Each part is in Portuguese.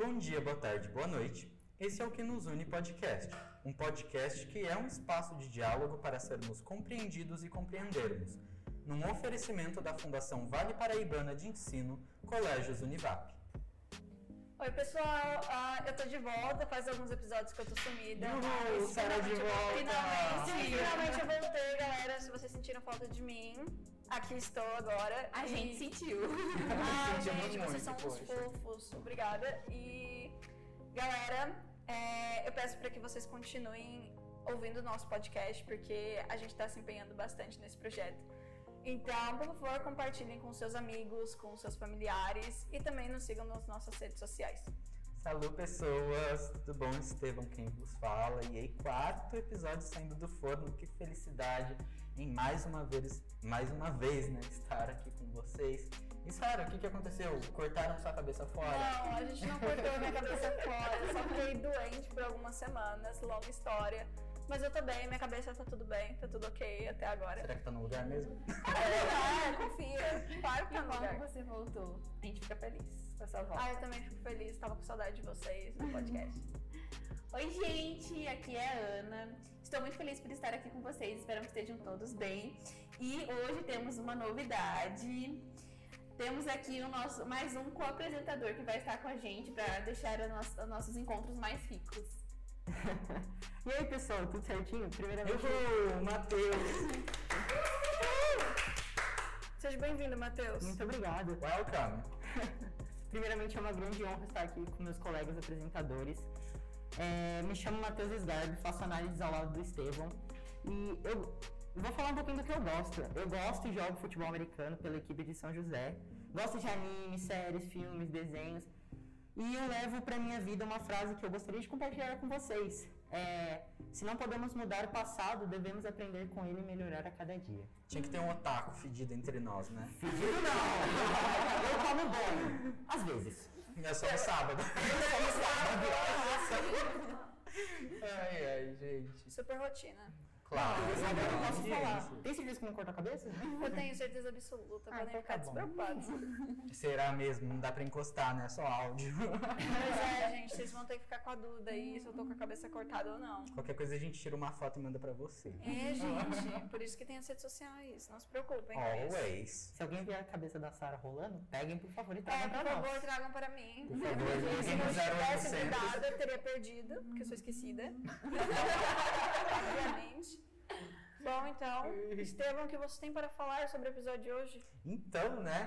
Bom dia, boa tarde, boa noite. Esse é o Que Nos Une Podcast, um podcast que é um espaço de diálogo para sermos compreendidos e compreendermos, num oferecimento da Fundação Vale Paraibana de Ensino, Colégios Univap. Oi, pessoal, ah, eu tô de volta, faz alguns episódios que eu tô sumida. Uhul, mas Sara de volta! Finalmente, finalmente eu voltei, galera. Se vocês sentiram falta de mim, aqui estou agora. A E- gente sentiu. Sentimos gente, vocês são uns poxa. fofos. Obrigada. E, galera, é, eu peço para que vocês continuem ouvindo o nosso podcast, porque a gente está se empenhando bastante nesse projeto. Então, por favor, compartilhem com seus amigos, com seus familiares e também nos sigam nas nossas redes sociais. Salve pessoas, tudo bom? Estevão quem vos fala. E aí, quarto episódio saindo do forno, que felicidade em mais uma vez, mais uma vez, né, estar aqui com vocês. E Sara, o que, que aconteceu? Cortaram sua cabeça fora? Não, a gente não cortou minha cabeça fora, eu só fiquei doente por algumas semanas, longa história. Mas eu tô bem, minha cabeça tá tudo bem, tá tudo ok até agora. Será que tá no lugar mesmo? Ah, confia, claro que tá no lugar. você voltou. A gente fica feliz com essa volta. Ah, eu também fico feliz, tava com saudade de vocês no podcast. Oi, gente, aqui é a Ana. Estou muito feliz por estar aqui com vocês. Espero que estejam todos bem. E hoje temos uma novidade. Temos aqui o nosso, mais um co-apresentador que vai estar com a gente para deixar os nossos encontros mais ricos. E aí, pessoal, tudo certinho? Primeiramente, Uhul, Matheus! Seja bem-vindo, Matheus. muito obrigado. Welcome! Primeiramente, é uma grande honra estar aqui com meus colegas apresentadores. É, me chamo Matheus Esgarbi, faço análises ao lado do Estevão. E eu vou falar um pouquinho do que eu gosto. Eu gosto e jogo futebol americano pela equipe de São José. Gosto de anime, séries, filmes, desenhos. E eu levo para minha vida uma frase que eu gostaria de compartilhar com vocês. É, se não podemos mudar o passado, devemos aprender com ele e melhorar a cada dia. Tinha que ter um otaku fedido entre nós, né? Pedido não! Eu como bom. Às vezes. É só no sábado. ai, ai, gente. Super rotina. Claro. Agora eu posso Gente. falar. Tem certeza que não corta a cabeça? Eu tenho certeza absoluta, Ah, podem então ficar tá despreocupados. Será mesmo? Não dá pra encostar, né? Só áudio. Mas é, gente, vocês vão ter que ficar com a dúvida aí se eu tô com a cabeça cortada ou não. Qualquer coisa a gente tira uma foto e manda pra você. É, gente, por isso que tem as redes sociais, não se preocupem com isso. Always. Se alguém ver a cabeça da Sara rolando, peguem, por favor, e É, tragam por pra favor, nós. tragam para mim. Por favor, Porque se não tivesse 0800. cuidado, eu teria perdido, porque eu sou esquecida. Obviamente. Bom, então, Estevam, o que você tem para falar sobre o episódio de hoje? Então, né?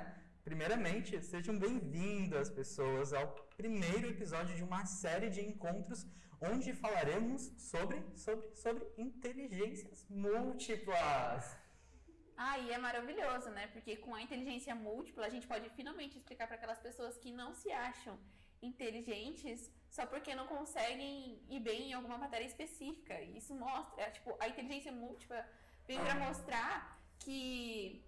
Primeiramente, sejam bem-vindas, pessoas, ao primeiro episódio de uma série de encontros onde falaremos sobre, sobre, sobre inteligências múltiplas. Ah, e é maravilhoso, né? Porque com a inteligência múltipla a gente pode finalmente explicar para aquelas pessoas que não se acham inteligentes só porque não conseguem ir bem em alguma matéria específica. Isso mostra, é, tipo, a inteligência múltipla vem para mostrar que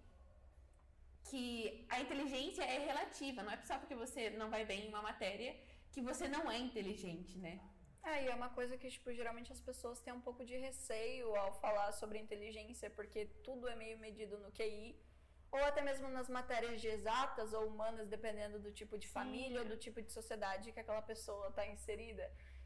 que a inteligência é relativa, não é só porque você não vai bem em uma matéria que você não é inteligente, né? É, e é uma coisa que, tipo, geralmente as pessoas têm um pouco de receio ao falar sobre inteligência, porque tudo é meio medido no QI, ou até mesmo nas matérias de exatas ou humanas, dependendo do tipo de família ou do tipo de sociedade que aquela pessoa está inserida.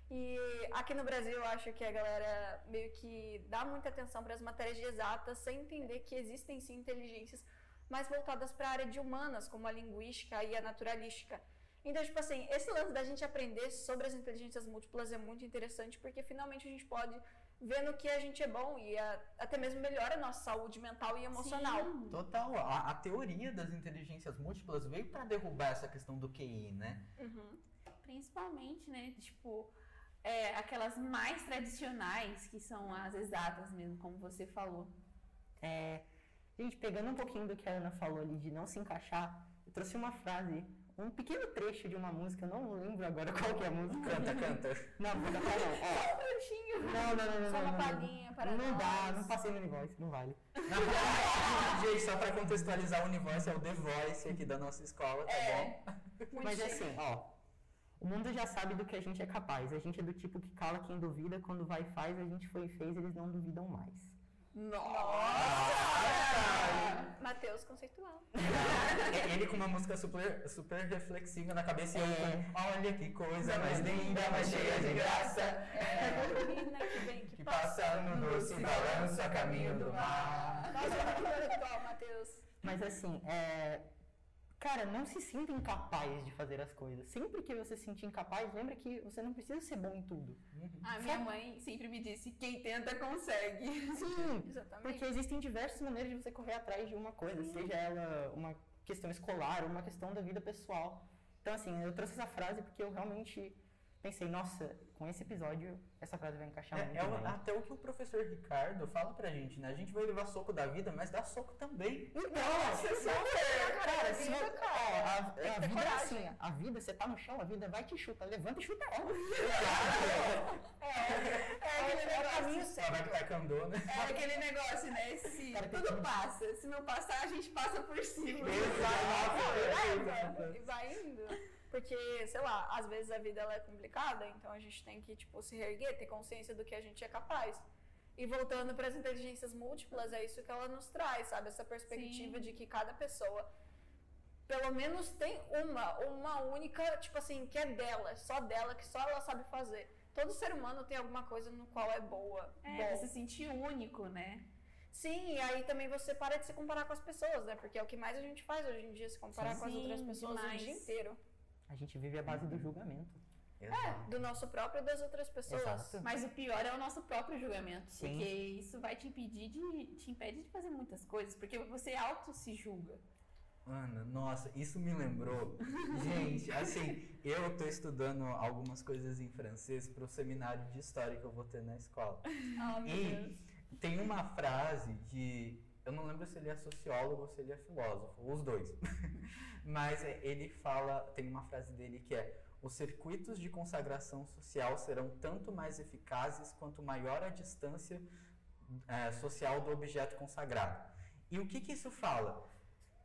E aqui no Brasil eu acho que a galera meio que dá muita atenção para as matérias de exatas, sem entender que existem sim inteligências mais voltadas para a área de humanas, como a linguística e a naturalística. Então, tipo assim, esse lance da gente aprender sobre as inteligências múltiplas é muito interessante, porque finalmente a gente pode ver no que a gente é bom e a- até mesmo melhora a nossa saúde mental e emocional. Sim. Total, a, a teoria das inteligências múltiplas veio para derrubar essa questão do QI, né? Principalmente, né? Tipo, é, aquelas mais tradicionais, que são as exatas mesmo, como você falou. É, gente, pegando um pouquinho do que a Ana falou ali de não se encaixar, eu trouxe uma frase, um pequeno trecho de uma música, eu não lembro agora qual que é a música. Canta, canta. Não, vou cantar não. Ó, não, não, não, não. Só não, uma não, palhinha para Não dá, nós. não passei no Univoice, não vale. Gente, só pra contextualizar, o Univoice é o The Voice aqui da nossa escola, tá É. bom? Mas chique. assim, ó. O mundo já sabe do que a gente é capaz. A gente é do tipo que cala quem duvida, quando vai e faz, a gente foi e fez, eles não duvidam mais. Nossa! Matheus conceitual. É Ele com uma música super, super reflexiva na cabeça e eu com Olha que coisa mais linda, mais cheia de graça. É, menina que vem, que, Que passa no doce balanço a caminho do mar. Nossa, muito intelectual, Matheus. Mas assim, é... Cara, não se sinta incapaz de fazer as coisas. Sempre que você se sentir incapaz, lembra que você não precisa ser bom em tudo. A minha mãe sempre me disse: quem tenta consegue. Sim, Exatamente. porque existem diversas maneiras de você correr atrás de uma coisa, seja ela uma questão escolar ou uma questão da vida pessoal. Então, assim, eu trouxe essa frase porque eu realmente pensei, nossa, com esse episódio, essa frase vai encaixar É, muito é o- bem. até o que o professor Ricardo fala pra gente, né? A gente vai levar soco da vida, mas dá soco também. Nossa, super! Cara, se vida, você- cara. ó, a, a ter vida é assim, a vida, você tá no chão, a vida vai te chuta, levanta e chuta ela. É, aquele negócio. Ela vai pro taekwondo, né? É aquele negócio, né? Se Cara, tudo que- passa, se não passar, a gente passa por cima. Exato. E vai indo. Porque, sei lá, às vezes a vida ela é complicada, então a gente tem que, tipo, se reerguer, ter consciência do que a gente é capaz. E voltando para as inteligências múltiplas, é isso que ela nos traz, sabe? Essa perspectiva Sim. de que cada pessoa, pelo menos, tem uma, uma única, tipo assim, que é dela, só dela, que só ela sabe fazer. Todo ser humano tem alguma coisa no qual é boa. É, bom. se sentir único, né? Sim, e aí também você para de se comparar com as pessoas, né? Porque é o que mais a gente faz hoje em dia, se comparar com as Sim, outras pessoas demais. o dia inteiro. A gente vive à base do julgamento. É, do nosso próprio e das outras pessoas. Exato. Mas o pior é o nosso próprio julgamento. Sim. Porque isso vai te impedir de. te impede de fazer muitas coisas. Porque você auto se julga. Ana, nossa, isso me lembrou. Gente, assim, eu tô estudando algumas coisas em francês pro seminário de história que eu vou ter na escola. Ah, meu E Deus. tem uma frase de. Eu não lembro se ele é sociólogo ou se ele é filósofo, os dois. Mas é, ele fala, tem uma frase dele que é: os circuitos de consagração social serão tanto mais eficazes quanto maior a distância é, social do objeto consagrado. E o que, que isso fala?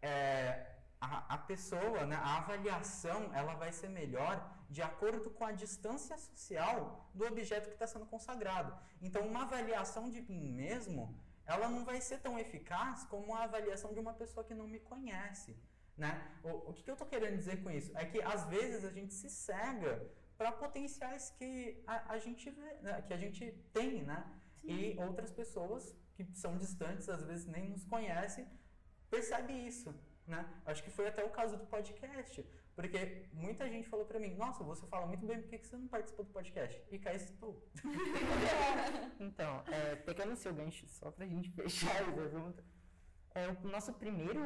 É, a, a pessoa, né, a avaliação, ela vai ser melhor de acordo com a distância social do objeto que está sendo consagrado. Então, uma avaliação de mim mesmo, ela não vai ser tão eficaz como a avaliação de uma pessoa que não me conhece. Né? O, o que, que eu estou querendo dizer com isso? É que às vezes a gente se cega para potenciais que a, a gente vê, né, que a gente tem, né? E outras pessoas que são distantes, às vezes nem nos conhecem, percebe isso, né? Acho que foi até o caso do podcast, porque muita gente falou para mim: "Nossa, você fala muito bem, por que que você não participou do podcast?" E cá estou. Então, é, pegando o seu gancho, só pra gente fechar esse assunto, é, o nosso primeiro,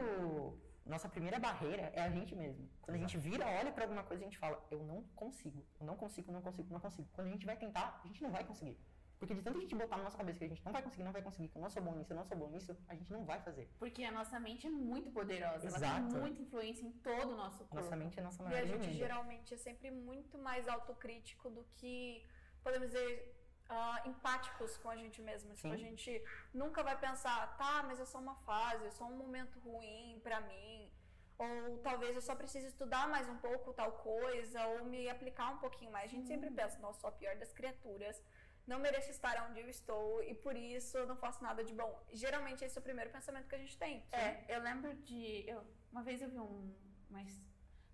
nossa primeira barreira é a gente mesmo. Quando a gente vira, olha pra alguma coisa, a gente fala, eu não consigo, eu não consigo, não consigo, não consigo. Quando a gente vai tentar, a gente não vai conseguir. Porque de tanto a gente botar na nossa cabeça que a gente não vai conseguir, não vai conseguir, que eu não sou bom nisso, eu não sou bom nisso, a gente não vai fazer. Porque a nossa mente é muito poderosa. Ela Exato. tem muita influência em todo o nosso corpo. Nossa mente é nossa E maior a gente inimiga. geralmente é sempre muito mais autocrítico do que, podemos dizer, ah, empáticos com a gente mesmo. Tipo, Sim. a gente nunca vai pensar, tá, mas é só uma fase, é só um momento ruim pra mim. Ou talvez eu só precise estudar mais um pouco tal coisa, ou me aplicar um pouquinho mais. A gente sempre pensa, nossa, sou a pior das criaturas, não mereço estar onde eu estou e por isso eu não faço nada de bom. Geralmente esse é o primeiro pensamento que a gente tem. É, eu lembro de. Eu, uma vez eu vi um. Uma,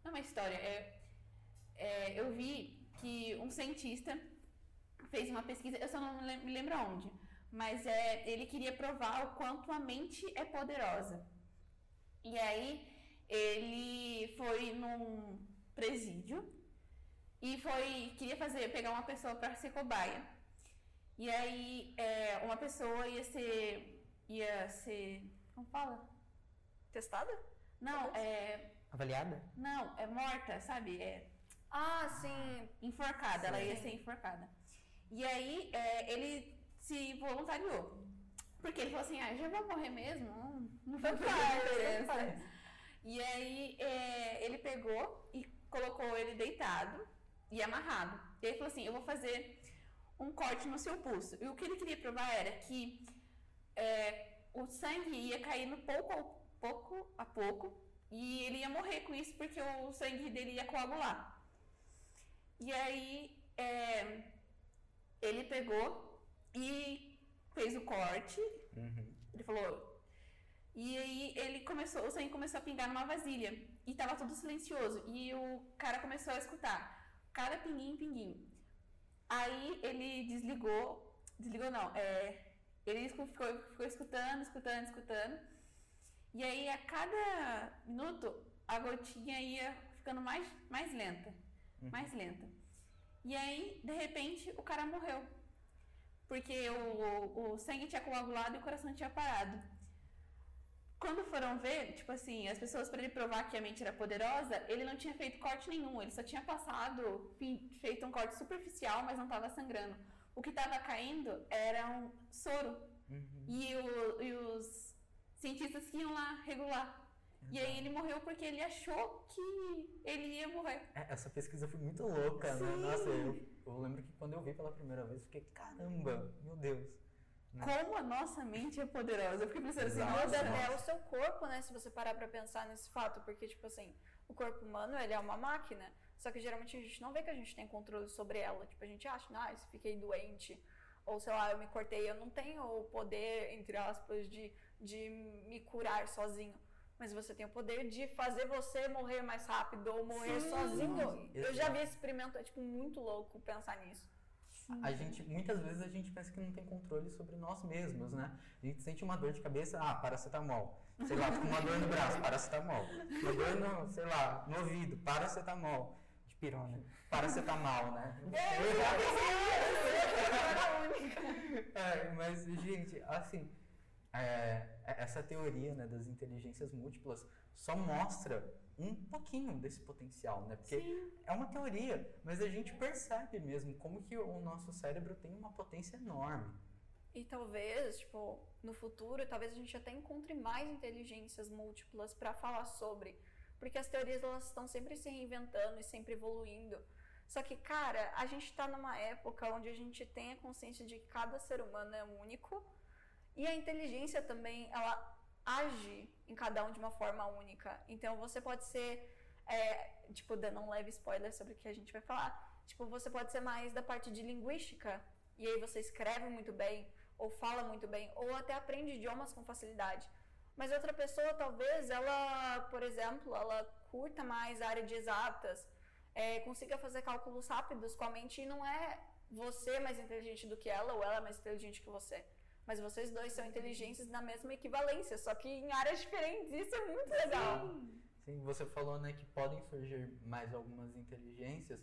não uma história, é, é, eu vi que um cientista fez uma pesquisa, eu só não me lembro onde, mas é, ele queria provar o quanto a mente é poderosa. E aí ele foi num presídio e foi queria fazer pegar uma pessoa para ser cobaia. E aí é, uma pessoa ia ser ia ser como fala? Testada? Não, é Avaliada? não, é morta, sabe? É Ah, sim. enforcada, ela ia Sim. ser enforcada. E aí é, ele se voluntariou. Porque ele falou assim, ah, já vou morrer mesmo, não, não faz, diferença. E aí é, ele pegou e colocou ele deitado e amarrado. E aí falou assim, eu vou fazer um corte no seu pulso. E o que ele queria provar era que é, o sangue ia caindo pouco, a pouco a pouco e ele ia morrer com isso porque o sangue dele ia coagular. E aí é, ele pegou e fez o corte, Uhum. ele falou. E aí ele começou, o sangue começou a pingar numa vasilha. E tava tudo silencioso. E o cara começou a escutar. Cada pinguinho, pinguinho. Aí ele desligou. Desligou não. É, ele ficou, ficou escutando, escutando, escutando. E aí a cada minuto a gotinha ia ficando mais, mais lenta. Mais lenta. E aí, de repente, o cara morreu. Porque o, o sangue tinha coagulado e o coração tinha parado. Quando foram ver, tipo assim, as pessoas para ele provar que a mente era poderosa, ele não tinha feito corte nenhum, ele só tinha passado, feito um corte superficial, mas não estava sangrando. O que estava caindo era um soro. Uhum. E, o- e os cientistas que iam lá regular. E aí ele morreu porque ele achou que ele ia morrer. É, Essa pesquisa foi muito louca, né? Nossa, eu, eu lembro que quando eu vi pela primeira vez, eu fiquei, caramba, meu Deus. Né? Como a nossa mente é poderosa. Eu fiquei pensando assim, nossa, até o seu corpo, né? Se você parar pra pensar nesse fato. Porque, tipo assim, o corpo humano, ele é uma máquina. Só que geralmente a gente não vê que a gente tem controle sobre ela. Tipo, a gente acha, ah, se fiquei doente. Ou, sei lá, eu me cortei. Eu não tenho o poder, entre aspas, de, de me curar sozinho. Mas você tem o poder de fazer você morrer mais rápido ou morrer Sim. sozinho. Eu já vi esse experimento, é, tipo, muito louco pensar nisso. A gente, muitas vezes a gente pensa que não tem controle sobre nós mesmos, né? A gente sente uma dor de cabeça, ah, paracetamol. Sei lá, uma dor no braço, paracetamol. Uma dor no, sei lá, no ouvido, paracetamol. De pirona. Paracetamol, né? É, mas, gente, assim, é, essa teoria né, das inteligências múltiplas só mostra um pouquinho desse potencial, né? Porque é uma teoria, mas a gente percebe mesmo como que o nosso cérebro tem uma potência enorme. E talvez, tipo, no futuro, talvez a gente até encontre mais inteligências múltiplas para falar sobre, porque as teorias elas estão sempre se reinventando e sempre evoluindo. Só que, cara, a gente está numa época onde a gente tem a consciência de que cada ser humano é único e a inteligência também ela age em cada um de uma forma única. Então você pode ser, é, tipo, dando um leve spoiler sobre o que a gente vai falar. Tipo, você pode ser mais da parte de linguística e aí você escreve muito bem, ou fala muito bem, ou até aprende idiomas com facilidade. Mas outra pessoa, talvez, ela, por exemplo, ela curta mais a área de exatas, é, consiga fazer cálculos rápidos com a mente e não é você mais inteligente do que ela, ou ela mais inteligente que você. Mas vocês dois são inteligentes na mesma equivalência, só que em áreas diferentes. Isso é muito legal. Sim, você falou né, que podem surgir mais algumas inteligências.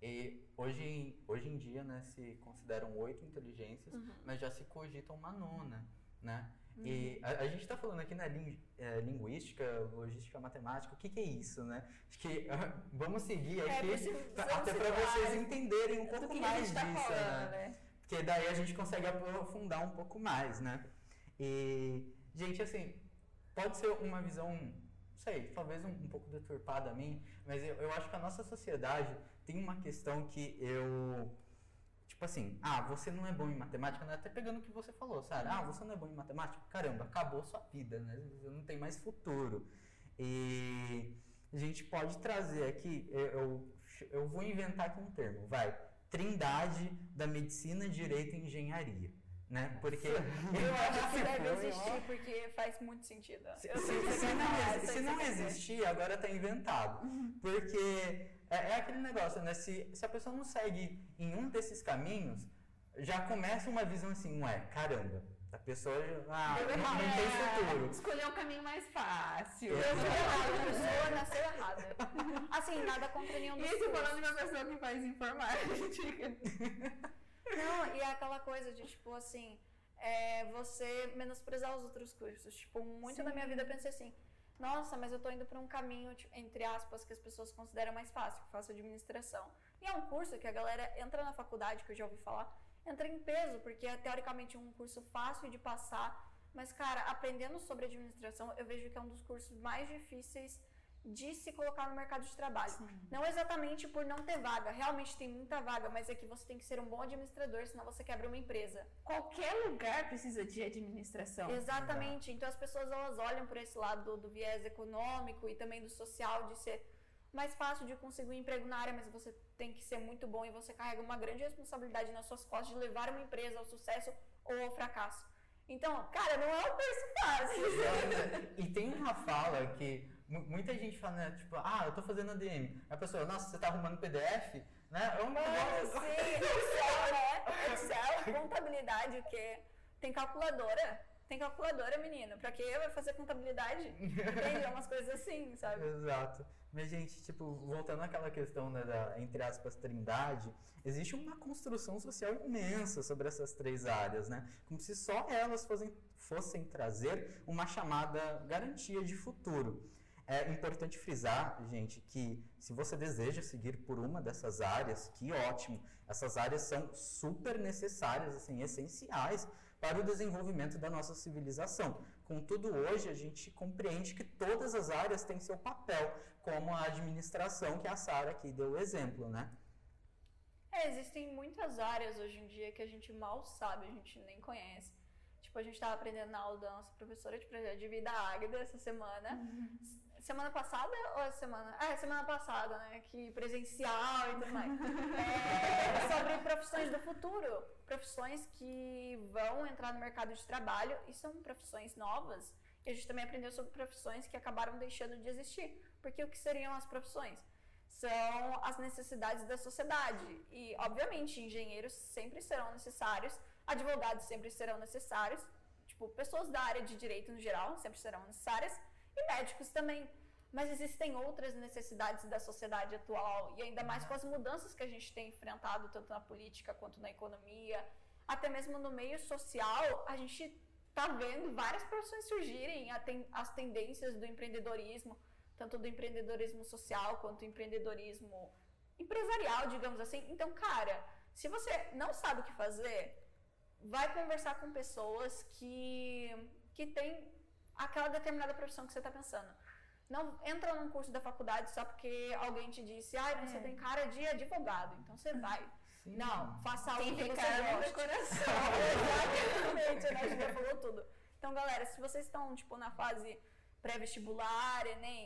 E hoje, em- hoje em dia né, se consideram oito inteligências, mas já se cogita uma nona. Né? E a, a gente está falando aqui na linguística, logística, matemática. O que, que é isso? Né? Acho que vamos seguir É, aqui, precisamos pra- até para vocês entenderem um pouco mais tá disso. falando, né? né? Porque daí a gente consegue aprofundar um pouco mais, né? E, gente, assim, pode ser uma visão, não sei, talvez um, um pouco deturpada a mim, mas eu, eu acho que a nossa sociedade tem uma questão que eu. Tipo assim, ah, você não é bom em matemática, né? até pegando o que você falou, sabe? Ah, você não é bom em matemática? Caramba, acabou sua vida, né? Você não tem mais futuro. E a gente pode trazer aqui, eu, eu vou inventar aqui um termo, vai. Trindade da medicina, direito e engenharia, né? Porque Eu acho que deve existir, porque faz muito sentido. se, se- se não, se não existir, agora está inventado. Porque é, é aquele negócio, né? Se, se a pessoa não segue em um desses caminhos, já começa uma visão assim, ué, caramba, a pessoa ah, não, tem É, futuro. Escolher o caminho mais fácil. Eu Eu sou a pessoa nasceu errada. Assim, nada contra nenhum dos Isso falando de uma pessoa que faz informática. Não, e é aquela coisa de, tipo, assim, é, você menosprezar os outros cursos. Tipo, muito da minha vida eu pensei assim, nossa, mas eu tô indo pra um caminho, tipo, entre aspas, que as pessoas consideram mais fácil, que faço administração. E é um curso que a galera entra na faculdade, que eu já ouvi falar, entra em peso, porque é teoricamente um curso fácil de passar. Mas, cara, aprendendo sobre administração, eu vejo que é um dos cursos mais difíceis de se colocar no mercado de trabalho. Não exatamente por não ter vaga, realmente tem muita vaga, mas é que você tem que ser um bom administrador, senão você quebra uma empresa. Qualquer lugar precisa de administração. Exatamente. Então as pessoas elas olham por esse lado do, do viés econômico e também do social de ser mais fácil de conseguir um emprego na área, mas você tem que ser muito bom e você carrega uma grande responsabilidade nas suas costas de levar uma empresa ao sucesso ou ao fracasso. Então, cara, não é um curso fácil. e tem uma fala que mu- muita gente fala, né, tipo, ah, eu tô fazendo ADM. A pessoa, nossa, você tá arrumando PDF? Né? É um Mano, negócio. sim, Excel, né? Excel, contabilidade, o quê? Tem calculadora. Tem calculadora, menino. Pra que vai fazer contabilidade? Entende? É umas coisas assim, sabe? Exato. Mas, gente, tipo, voltando àquela questão, né, da, entre aspas, trindade, existe uma construção social imensa sobre essas três áreas, né? Como se só elas fossem, fossem trazer uma chamada garantia de futuro. É importante frisar, gente, que se você deseja seguir por uma dessas áreas, que ótimo. Essas áreas são super necessárias, assim, essenciais para o desenvolvimento da nossa civilização. Contudo, hoje a gente compreende que todas as áreas têm seu papel, como a administração, que a Sara aqui deu o exemplo, né? É, existem muitas áreas hoje em dia que a gente mal sabe, a gente nem conhece. Tipo, a gente tava aprendendo na aula da nossa professora de projeto de vida, Águida, essa semana. S- Semana passada ou a semana? Ah, é semana passada, né? Que presencial e tudo mais. É, sobre profissões do futuro. Profissões que vão entrar no mercado de trabalho e são profissões novas. E a gente também aprendeu sobre profissões que acabaram deixando de existir. Porque o que seriam as profissões? são as necessidades da sociedade. E, obviamente, engenheiros sempre serão necessários, advogados sempre serão necessários, tipo, pessoas da área de direito no geral sempre serão necessárias, e médicos também. Mas existem outras necessidades da sociedade atual, e ainda mais com as mudanças que a gente tem enfrentado, tanto na política quanto na economia, até mesmo no meio social, a gente está vendo várias profissões surgirem, as tendências do empreendedorismo, tanto do empreendedorismo social quanto do empreendedorismo empresarial, digamos assim. Então, cara, se você não sabe o que fazer, vai conversar com pessoas que, que têm aquela determinada profissão que você está pensando. Não entra num curso da faculdade só porque alguém te disse, ai, você É. tem cara de advogado, então você vai. Sim. Não, faça algo Quem que tem você cara goste. tem coração. Exatamente, né? A gente já falou tudo. Então, galera, se vocês estão, tipo, na fase pré-vestibular, Enem,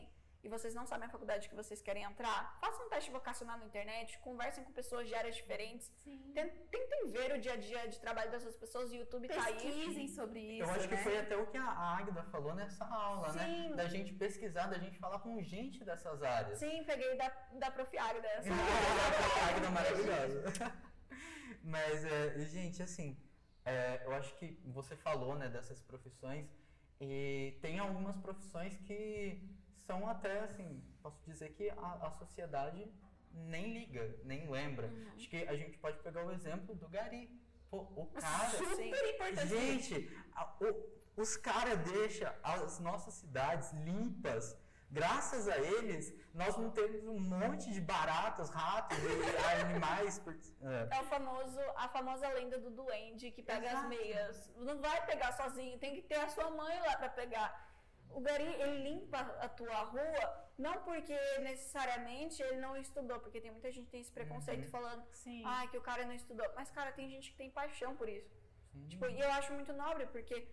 e vocês não sabem a faculdade que vocês querem entrar, façam um teste vocacional na internet, conversem com pessoas de áreas diferentes, Sim. ten- tentem ver o dia a dia de trabalho das outras pessoas, o YouTube tá aí. Pesquisem sobre isso. Eu acho que né? foi até o que a Águida falou nessa aula, Sim. né? Da gente pesquisar, da gente falar com gente dessas áreas. Sim, peguei da, da Prof. Águida. essa. a Águida maravilhosa. Mas, é, gente, assim, é, eu acho que você falou, né, dessas profissões, e tem algumas profissões que são até, assim, posso dizer que a, a sociedade nem liga, nem lembra. Acho que a gente pode pegar o exemplo do Gari. Pô, o cara... Sim. Super importante. Gente, a- o- os caras deixam as nossas cidades limpas. Graças a eles, nós não temos um monte de baratas, ratos e animais. é. É o famoso, a famosa lenda do duende que pega Exato. as meias. Não vai pegar sozinho, tem que ter a sua mãe lá pra pegar. O Gari, ele limpa a tua rua, não porque necessariamente ele não estudou, porque tem muita gente que tem esse preconceito Uhum. falando, Sim. ah, que o cara não estudou. Mas, cara, tem gente que tem paixão por isso. Sim. Tipo, e eu acho muito nobre, porque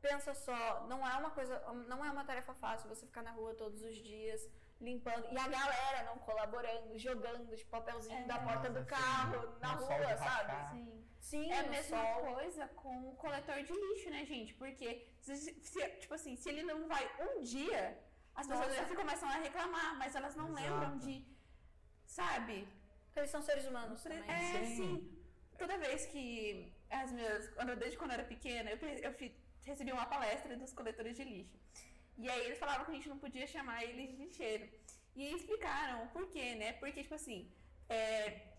pensa só, não é uma coisa, não é uma tarefa fácil você ficar na rua todos os dias limpando e a galera não colaborando, jogando de papelzinho É. da porta do carro na rua, sabe? Sim. Sim, É a mesma sol. coisa com o coletor de lixo, né, gente? Porque, se, se- tipo assim, se ele não vai um dia, as pessoas Nossa. já começam a reclamar, mas elas não Exato. lembram de, sabe? Porque eles são seres humanos também. É, Sim. sim. Toda vez que as minhas, quando eu- desde quando eu era pequena, eu, eu fi- recebi uma palestra dos coletores de lixo. E aí eles falavam que a gente não podia chamar eles de lixeiro. E explicaram o porquê, né? Porque, tipo assim, é,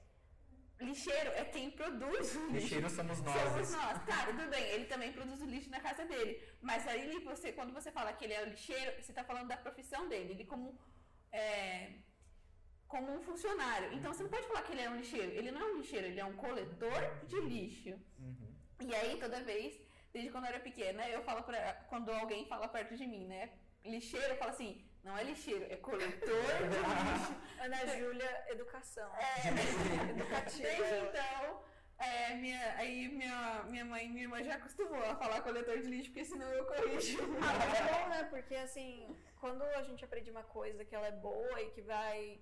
lixeiro é quem produz o lixo. Lixeiros somos nós. Somos nós. Tá, tudo bem, ele também produz o lixo na casa dele. Mas aí você, quando você fala que ele é o lixeiro, você está falando da profissão dele. Ele como, é, como um funcionário. Então você não pode falar que ele é um lixeiro. Ele não é um lixeiro, ele é um coletor de lixo. Uhum. E aí, toda vez, desde quando eu era pequena, eu falo pra. Quando alguém fala perto de mim, né? Lixeiro, eu falo assim, não é lixeiro, é coletor de lixo. Ana Júlia, educação. É, Educativa. Desde então, é, minha, aí minha, minha mãe e minha irmã já acostumou a falar coletor de lixo, porque senão eu corrijo. Ah, mas é bom, né? Porque assim, quando a gente aprende uma coisa que ela é boa e que vai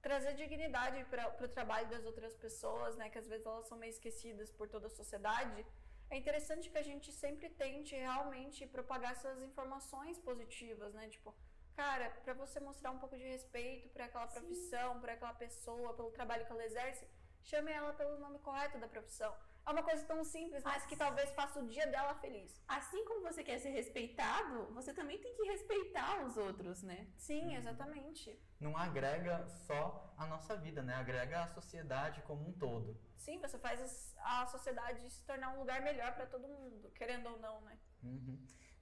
trazer dignidade para o trabalho das outras pessoas, né? Que às vezes elas são meio esquecidas por toda a sociedade. é interessante que a gente sempre tente realmente propagar essas informações positivas, né? Tipo, cara, para você mostrar um pouco de respeito para aquela profissão, para aquela pessoa, pelo trabalho que ela exerce, chame ela pelo nome correto da profissão. É uma coisa tão simples, mas que talvez faça o dia dela feliz. Assim como você quer ser respeitado, você também tem que respeitar os outros, né? Sim, exatamente. Não agrega só a nossa vida, né? Agrega a sociedade como um todo. Sim, você faz a sociedade se tornar um lugar melhor para todo mundo, querendo ou não, né? Uhum.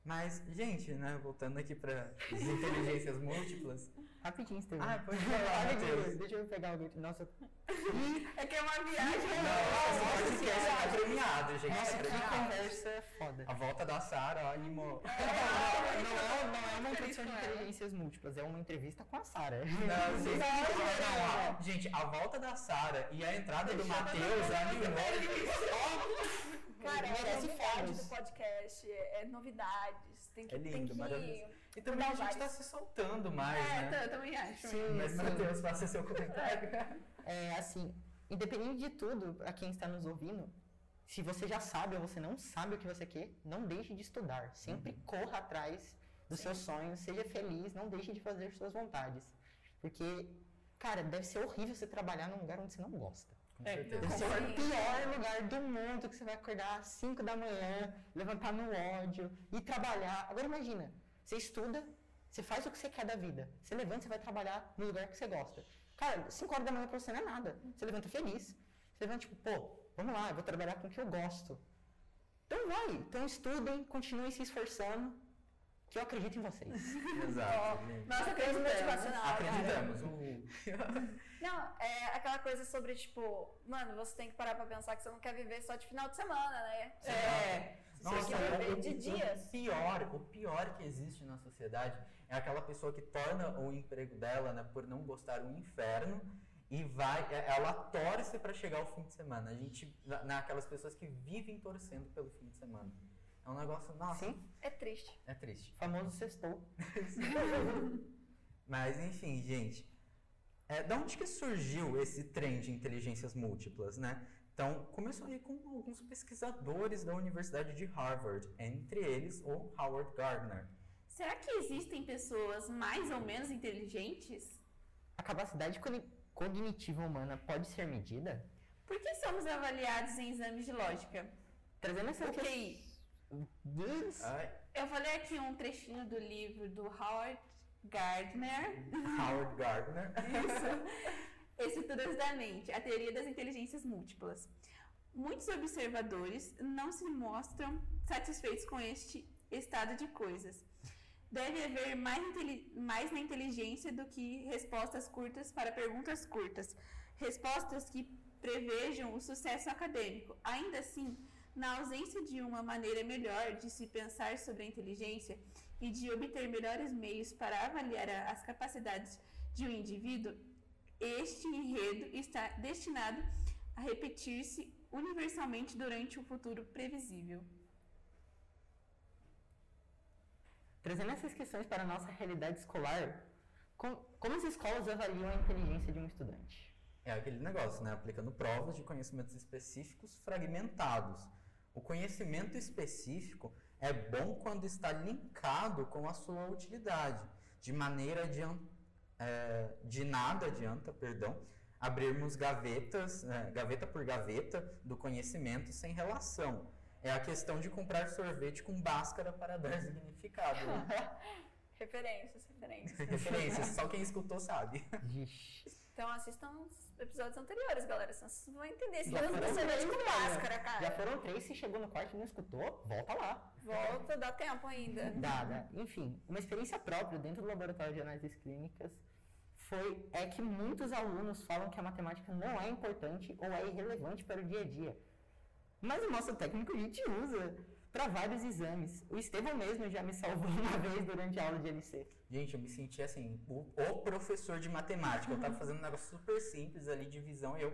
Mas, gente, né? Voltando aqui para as inteligências múltiplas. Rapidinho, Estevam. Ah, pode falar, Matheus. deixa eu pegar o grito. Nossa, É que é uma viagem. Não, esse Nossa podcast Senhora. tá premiado, gente. nossa, tá que conversa foda. A volta da Sara, animou. Não, é, não é uma introdução de inteligências múltiplas, é uma entrevista com a Sara. Não, gente, Não, não, gente, a volta da Sara e a entrada do Matheus animou. Cara, é Merece do podcast, é, é novidades. Tem que, É tem lindo, que maravilhoso. E também a gente tá se soltando mais, É, né? eu também acho. Sim, Mas. Matheus, faça seu comentário. É assim, independente de tudo, a quem está nos ouvindo, se você já sabe ou você não sabe o que você quer, não deixe de estudar. Sempre corra atrás dos seus sonhos, seja feliz, não deixe de fazer suas vontades. Porque, cara, deve ser horrível você trabalhar num lugar onde você não gosta. Com É, certeza. Ser o pior lugar do mundo que você vai acordar às 5 da manhã, levantar no ódio e trabalhar. Agora imagina, você estuda, você faz o que você quer da vida. Você levanta e vai trabalhar no lugar que você gosta. Cara, 5 horas da manhã pra você não é nada. Você levanta feliz. Você levanta tipo, pô, vamos lá, eu vou trabalhar com o que eu gosto. Então vai, então estudem, continuem se esforçando, que eu acredito em vocês. Exato. Nossa, Coisa acreditamos. motivacional, cara. Acreditamos. Não, é aquela coisa sobre, tipo, mano, você tem que parar pra pensar que você não quer viver só de final de semana, né? É. Nossa, quer viver o, de dias. o pior, o pior que existe na sociedade é aquela pessoa que torna o emprego dela, né, por não gostar um inferno e vai, é- ela torce pra chegar ao fim de semana. A gente, na- naquelas pessoas que vivem torcendo pelo fim de semana. É um negócio, nossa, Sim, É triste. é triste. famoso sextou. Mas enfim, gente, é, da onde que surgiu esse trem de inteligências múltiplas, né? Então, começou aí com alguns pesquisadores da Universidade de Harvard, entre eles o Howard Gardner. Será que existem pessoas mais ou menos inteligentes? A capacidade cogni- cognitiva humana pode ser medida? Por que somos avaliados em exames de lógica? Trazendo essa O. QI. Eu vou ler aqui um trechinho do livro do Howard Gardner. Howard Gardner. Estruturas da mente, a teoria das inteligências múltiplas. Muitos observadores não se mostram satisfeitos com este estado de coisas. Deve haver mais, mais na inteligência do que respostas curtas para perguntas curtas. Respostas que prevejam o sucesso acadêmico. Ainda assim, na ausência de uma maneira melhor de se pensar sobre a inteligência e de obter melhores meios para avaliar as capacidades de um indivíduo, este enredo está destinado a repetir-se universalmente durante um futuro previsível. Trazendo essas questões para a nossa realidade escolar, com- como as escolas avaliam a inteligência de um estudante? É aquele negócio, né? Aplicando provas de conhecimentos específicos fragmentados. O conhecimento específico é bom quando está linkado com a sua utilidade, de maneira de, é, de nada adianta, perdão, abrirmos gavetas, é, gaveta por gaveta do conhecimento sem relação. É a questão de comprar sorvete com báscara para dar significado. Né? Referências, referências. Referências, só quem escutou sabe. Então assistam os episódios anteriores, galera. Vocês vão entender. Se não você com galera. máscara, cara. Já foram três, se chegou no quarto e não escutou, volta lá. Volta, dá tempo ainda. Dada. Enfim, uma experiência própria dentro do laboratório de análises clínicas foi é que muitos alunos falam que a matemática não é importante ou é irrelevante para o dia a dia. Mas o nosso técnico a gente usa para vários exames. O Estevão mesmo já me salvou uma vez durante a aula de LC. Gente, eu me senti assim, o, o professor de matemática. Eu tava fazendo um negócio super simples ali, divisão, e eu.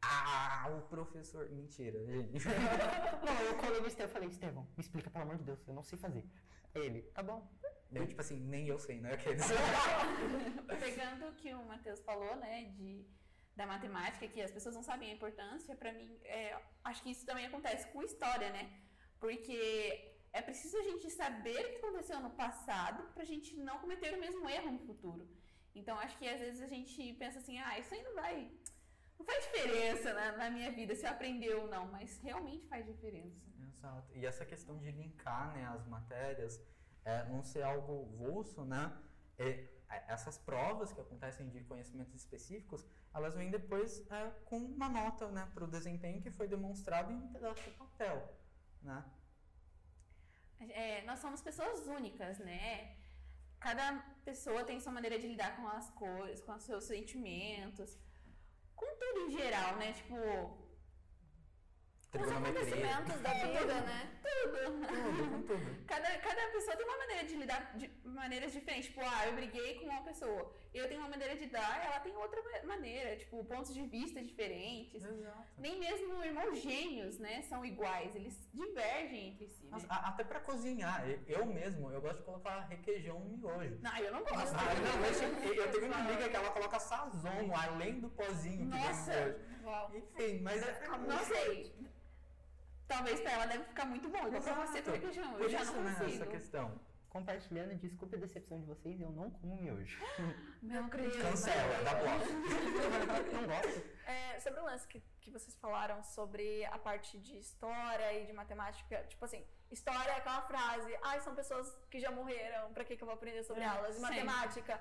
Ah, o professor. Mentira, gente. Não, eu colei no Estevão e falei, Estevão, me explica, pelo amor de Deus, eu não sei fazer. Ele, tá bom. Eu, tipo assim, nem eu sei, né? Aqueles. Pegando o que o Matheus falou, né, de, da matemática, que as pessoas não sabem a importância, pra mim, é, acho que isso também acontece com história, né? Porque é preciso a gente saber o que aconteceu no passado para a gente não cometer o mesmo erro no futuro. Então, acho que às vezes a gente pensa assim, ah, isso aí não vai. Não faz diferença na, na minha vida se eu aprender ou não, mas realmente faz diferença. Exato. E essa questão de linkar né, as matérias, é, não ser algo vulso, né? É, essas provas que acontecem de conhecimentos específicos, elas vêm depois é, com uma nota né, para o desempenho que foi demonstrado em um pedaço de papel, né? É, nós somos pessoas únicas, né? Cada pessoa tem sua maneira de lidar com as coisas, com os seus sentimentos, com tudo em geral, né? Tipo, os Trigonometria. acontecimentos da vida, né? tudo. Tudo, tudo. Cada, cada pessoa tem uma maneira de lidar de maneiras diferentes. Tipo, ah, eu briguei com uma pessoa. Eu tenho uma maneira de dar, ela tem outra ma- maneira. Tipo, pontos de vista diferentes. Exato. Nem mesmo irmãos gêmeos, né, são iguais. Eles divergem entre si. Né? Mas, a- até para cozinhar, eu- eu mesmo, eu gosto de colocar requeijão no miojo. Não, eu não gosto. Ah, não, eu- eu tenho uma amiga que ela coloca sazon além do pozinho que Nossa. Uau. Enfim, mas é Não sei. Talvez pra ela deve ficar muito bom. Igual pra você com requeijão. Por Eu já isso, não né, essa consigo. questão. Compartilhando, desculpa a decepção de vocês, eu não como miojo. Meu Deus. Cancela, dá bloco. não gosto. É, sobre o lance que, que vocês falaram sobre a parte de história e de matemática, tipo assim, história é aquela frase, ai, são pessoas que já morreram, pra que, que eu vou aprender sobre É, elas? E sempre. matemática,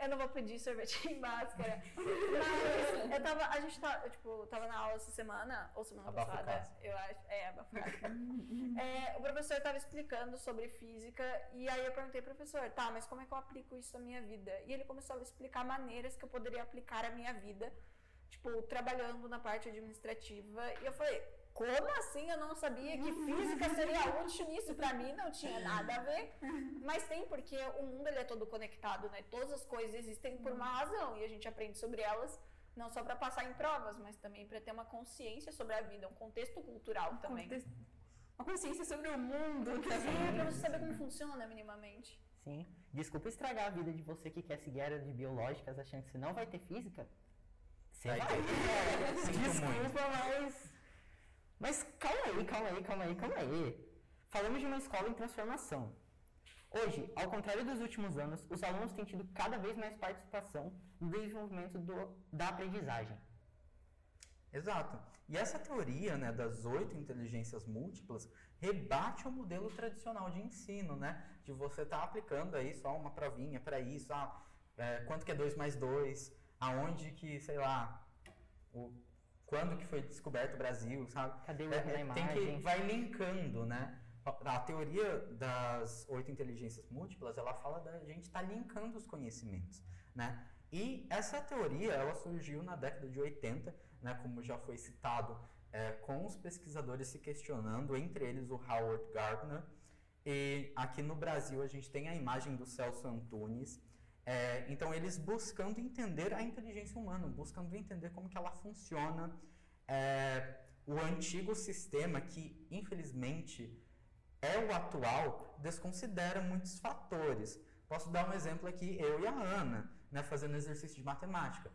eu não vou pedir sorvete em máscara. Mas eu tava, a gente tá, eu, tipo, tava na aula essa semana, ou semana passada, eu acho, é, abafado. É, o professor tava explicando sobre física e aí eu perguntei, professor, tá, mas como é que eu aplico isso à minha vida? E ele começou a explicar maneiras que eu poderia aplicar à minha vida, tipo, trabalhando na parte administrativa. E eu falei, como assim? Eu não sabia que física seria útil nisso. Pra mim não tinha nada a ver. Mas tem, porque o mundo ele é todo conectado, né? Todas as coisas existem por uma razão e a gente aprende sobre elas. Não só para passar em provas, mas também para ter uma consciência sobre a vida, um contexto cultural também. Uma consciência sobre o mundo É, também. pra você saber como funciona minimamente. Sim. Desculpa estragar a vida de você que quer seguir área de biológicas achando que você não vai ter física. Você Vai vai. ter. É, Sinto Desculpa, mas. Mas calma aí, calma aí, calma aí, calma aí. Falamos de uma escola em transformação. Hoje, ao contrário dos últimos anos, os alunos têm tido cada vez mais participação no desenvolvimento do- da aprendizagem. Exato. E essa teoria né, das oito inteligências múltiplas rebate o modelo tradicional de ensino, né? De você estar aplicando aí só uma provinha para isso, ah, é, quanto que é 2 mais 2, aonde que, sei lá, o, quando que foi descoberto o Brasil, sabe? Cadê o É, é, imagem? tem que vai linkando, né? A teoria das oito inteligências múltiplas, ela fala da gente estar linkando os conhecimentos, né? E essa teoria, ela surgiu na década de 80, né, como já foi citado, é, com os pesquisadores se questionando, entre eles o Howard Gardner. E aqui no Brasil a gente tem a imagem do Celso Antunes. É, então eles buscando entender a inteligência humana, buscando entender como que ela funciona. É, o antigo sistema que, infelizmente, é o atual, desconsidera muitos fatores. Posso dar um exemplo aqui, eu e a Ana, né, fazendo exercício de matemática.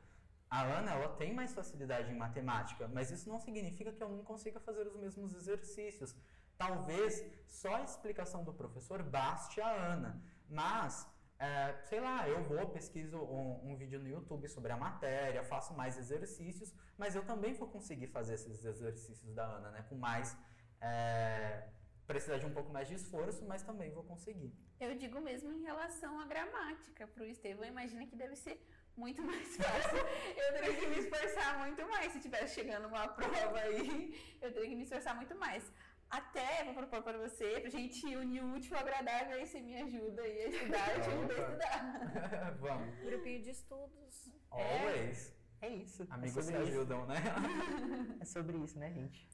A Ana, ela tem mais facilidade em matemática, mas isso não significa que eu não consiga fazer os mesmos exercícios. Talvez só a explicação do professor baste a Ana, mas, é, sei lá, eu vou, pesquiso um, um vídeo no YouTube sobre a matéria, faço mais exercícios, mas eu também vou conseguir fazer esses exercícios da Ana, né, com mais... é, precisar de um pouco mais de esforço, mas também vou conseguir. Eu digo mesmo em relação à gramática. Pro Estevão, imagina que deve ser muito mais fácil. Eu teria que me esforçar muito mais se tivesse chegando uma prova aí. Eu teria que me esforçar muito mais. Até vou propor para você, pra gente unir o útil ao agradável, aí você me ajuda aí a estudar, eu te ajudo a estudar. Vamos. Grupinho de estudos. Always. É isso. Amigos é se sobre isso. ajudam, né? É sobre isso, né, gente?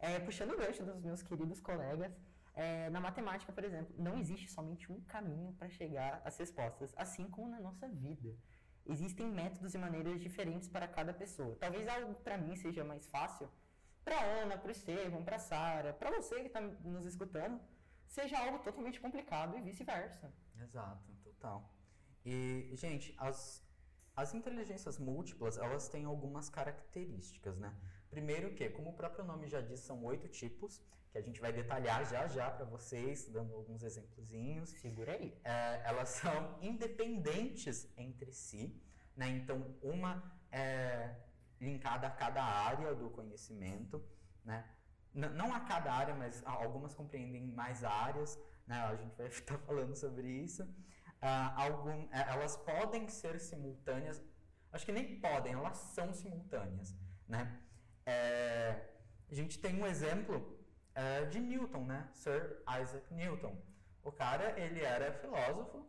É, puxando o gancho dos meus queridos colegas, é, na matemática, por exemplo, não existe somente um caminho para chegar às respostas, assim como na nossa vida. Existem métodos e maneiras diferentes para cada pessoa. Talvez algo para mim seja mais fácil, para Ana, para o Estevam, para Sara, para você que está nos escutando, seja algo totalmente complicado e vice-versa. Exato, total. E, gente, as, as inteligências múltiplas, elas têm algumas características, né? Primeiro que, como o próprio nome já diz, são oito tipos, que a gente vai detalhar já já para vocês, dando alguns exemplozinhos. Segura aí. É, elas são independentes entre si, né? Então, uma é linkada a cada área do conhecimento, né? N- não a cada área, mas algumas compreendem mais áreas, né? A gente vai estar falando sobre isso. Ah, algum, é, elas podem ser simultâneas, acho que nem podem, elas são simultâneas, né? É, a gente tem um exemplo é, de Newton, né? Sir Isaac Newton. O cara, ele era filósofo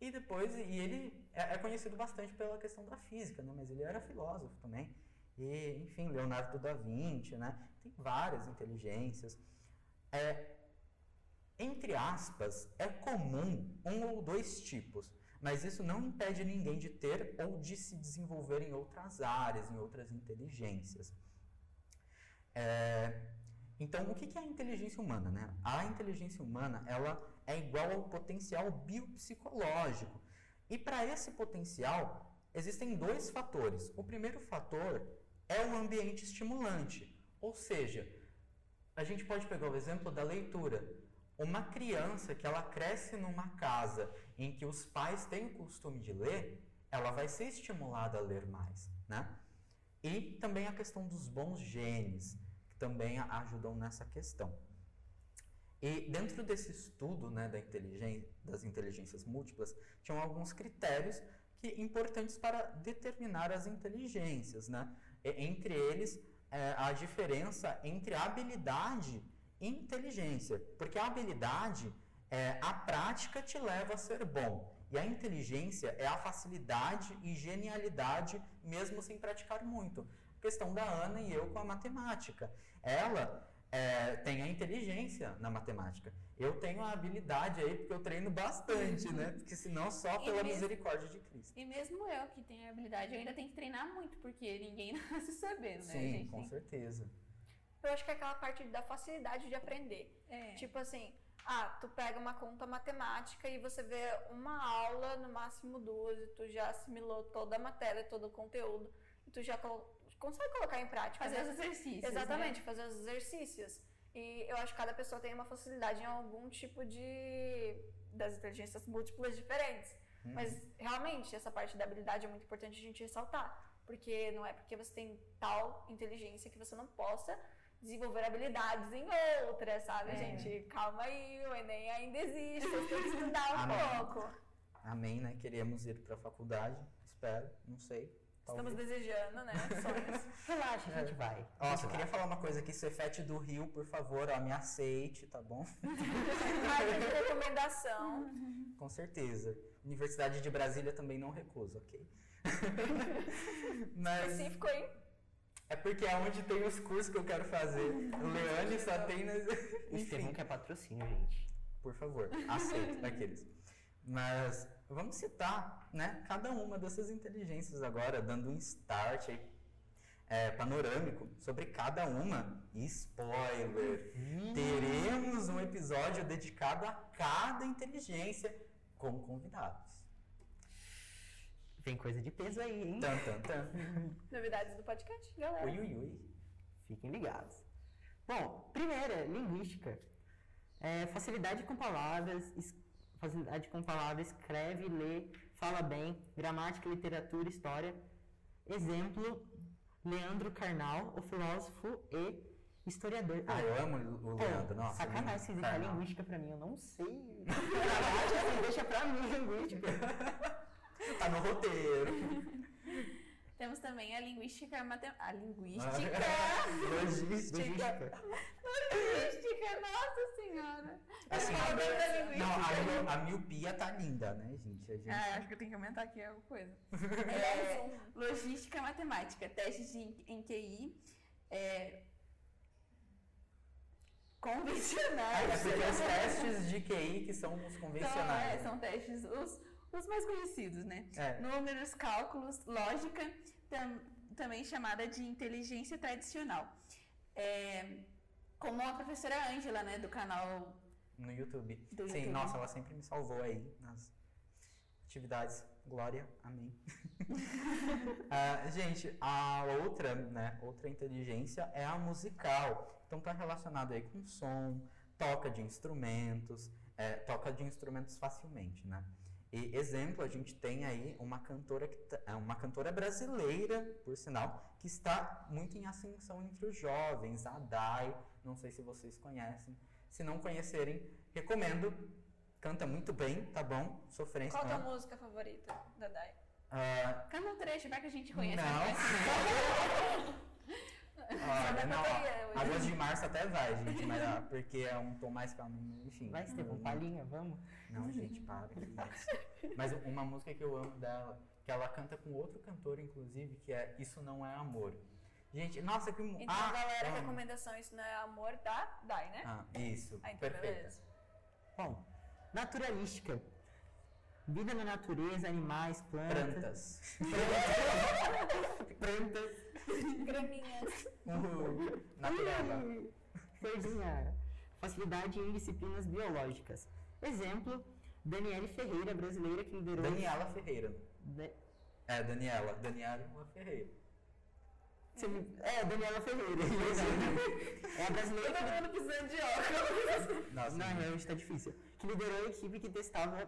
e depois, e ele é, é conhecido bastante pela questão da física, né? Mas ele era filósofo também. E, enfim, Leonardo da Vinci, né? Tem várias inteligências. É, entre aspas, é comum um ou dois tipos, mas isso não impede ninguém de ter ou de se desenvolver em outras áreas, em outras inteligências. É, então, o que é a inteligência humana? Né? A inteligência humana ela é igual ao potencial biopsicológico. E para esse potencial, existem dois fatores. O primeiro fator é o ambiente estimulante, ou seja, a gente pode pegar o exemplo da leitura. Uma criança que ela cresce numa casa em que os pais têm o costume de ler, ela vai ser estimulada a ler mais, né? E também a questão dos bons genes, que também ajudam nessa questão. E dentro desse estudo né, da inteligen- das inteligências múltiplas, tinham alguns critérios que importantes para determinar as inteligências, né? E- entre eles, é, a diferença entre habilidade e inteligência. Porque a habilidade, é, a prática te leva a ser bom. E a inteligência é a facilidade e genialidade, mesmo sem praticar muito. Questão da Ana e eu com a matemática. Ela é, tem a inteligência na matemática. Eu tenho a habilidade aí porque eu treino bastante, né? Porque senão só E pela mesmo- misericórdia de Cristo. E mesmo eu que tenho a habilidade, eu ainda tenho que treinar muito, porque ninguém nasce sabendo, né? Sim, gente com tem- certeza. Eu acho que é aquela parte da facilidade de aprender. É. Tipo assim, ah, tu pega uma conta matemática e você vê uma aula, no máximo duas, e tu já assimilou toda a matéria, todo o conteúdo, e tu já colo- consegue colocar em prática. fazer né? os exercícios. Exatamente, fazer os exercícios. E eu acho que cada pessoa tem uma facilidade em algum tipo de. das inteligências múltiplas diferentes. Uhum. Mas realmente, essa parte da habilidade é muito importante a gente ressaltar. Porque não é porque você tem tal inteligência que você não possa desenvolver habilidades em outras, sabe, É. gente? Calma aí, o Enem ainda existe, você tem que estudar um Amém. pouco. Amém, né? Queremos ir para a faculdade, espero, não sei. Estamos talvez. desejando, né? Sonhos. Relaxa, a gente vai. A Ó, só vai. queria falar uma coisa aqui, Cefete do Rio, por favor, ó, me aceite, tá bom? De recomendação. Com certeza. Universidade de Brasília também não recuso, ok? Mas Específico, hein? é porque é onde tem os cursos que eu quero fazer. O Leane só tem nas... O Estevão quer patrocínio, gente. por favor, aceito daqueles. Mas vamos citar, né, cada uma dessas inteligências agora, dando um start aí, é, panorâmico sobre cada uma. E spoiler! Teremos um episódio dedicado a cada inteligência com convidados. Tem coisa de peso aí, hein? Tan, tan, tan. Novidades do podcast, galera. Ui, ui, ui. Fiquem ligados. Bom, primeira, linguística. É, facilidade com palavras, facilidade com palavras, escreve, lê, fala bem, gramática, literatura, história. Exemplo, Leandro Carnal, o filósofo e historiador. Ah, eu amo o Pô, Leandro, nossa. sacanagem se Carnal. linguística pra mim, eu não sei. Gramática, você deixa pra mim linguística. Tá no roteiro. Temos também a linguística matem... A linguística. Logística. linguística, nossa senhora. Assim, a, da linguística. não, a, a miopia tá linda, né, gente? A gente Ah, acho que eu tenho que aumentar aqui alguma coisa. É, É, logística matemática, testes de, em QI é, Ah, convencionais. é porque os testes de QI que são os São, é, convencionais. são testes, os, os mais conhecidos, né? É. Números, cálculos, lógica, tam- também chamada de inteligência tradicional. É, como a professora Ângela, né, do canal No YouTube. Do Sim, YouTube. nossa, ela sempre me salvou aí nas atividades Glória, amém. Ah, gente, a outra, né, outra inteligência é a musical. Então tá relacionado aí com som, toca de instrumentos, é, toca de instrumentos facilmente, né? E exemplo, a gente tem aí uma cantora que tá- é uma cantora brasileira, por sinal, que está muito em ascensão entre os jovens, a Dai, não sei se vocês conhecem. Se não conhecerem, recomendo. Canta muito bem, tá bom? Sofrência. Qual a tua música favorita da Dai? Ah, Canta um trecho, vai que a gente conhece. Não. olha, da não, hoje. Águas de Março até vai, gente, mas ah, porque é um tom mais calmo, enfim. Vai, Estevão, Não- palhinha, vamos. Não, gente, para. Mas uma música que eu amo dela, que ela canta com outro cantor, inclusive, que é Isso Não É Amor. Gente, nossa, que... Então, ah, galera, amo. recomendação, isso não é amor da Dai, né? Ah, isso, Ah, então perfeito. beleza. Bom, naturalística. Vida na natureza, animais, plantas. Plantas. Plantas. Graminhas. Uhul. Natureba. Ih, Ferdinha. Facilidade em disciplinas biológicas. Exemplo, Daniele Ferreira, brasileira que liderou... Daniela Ferreira. Da- É, Daniela. Daniela Ferreira. É, Daniela Ferreira. é a brasileira. Todo mundo precisando de óculos. Nossa, Não, realmente tá difícil. Que liderou a equipe que testava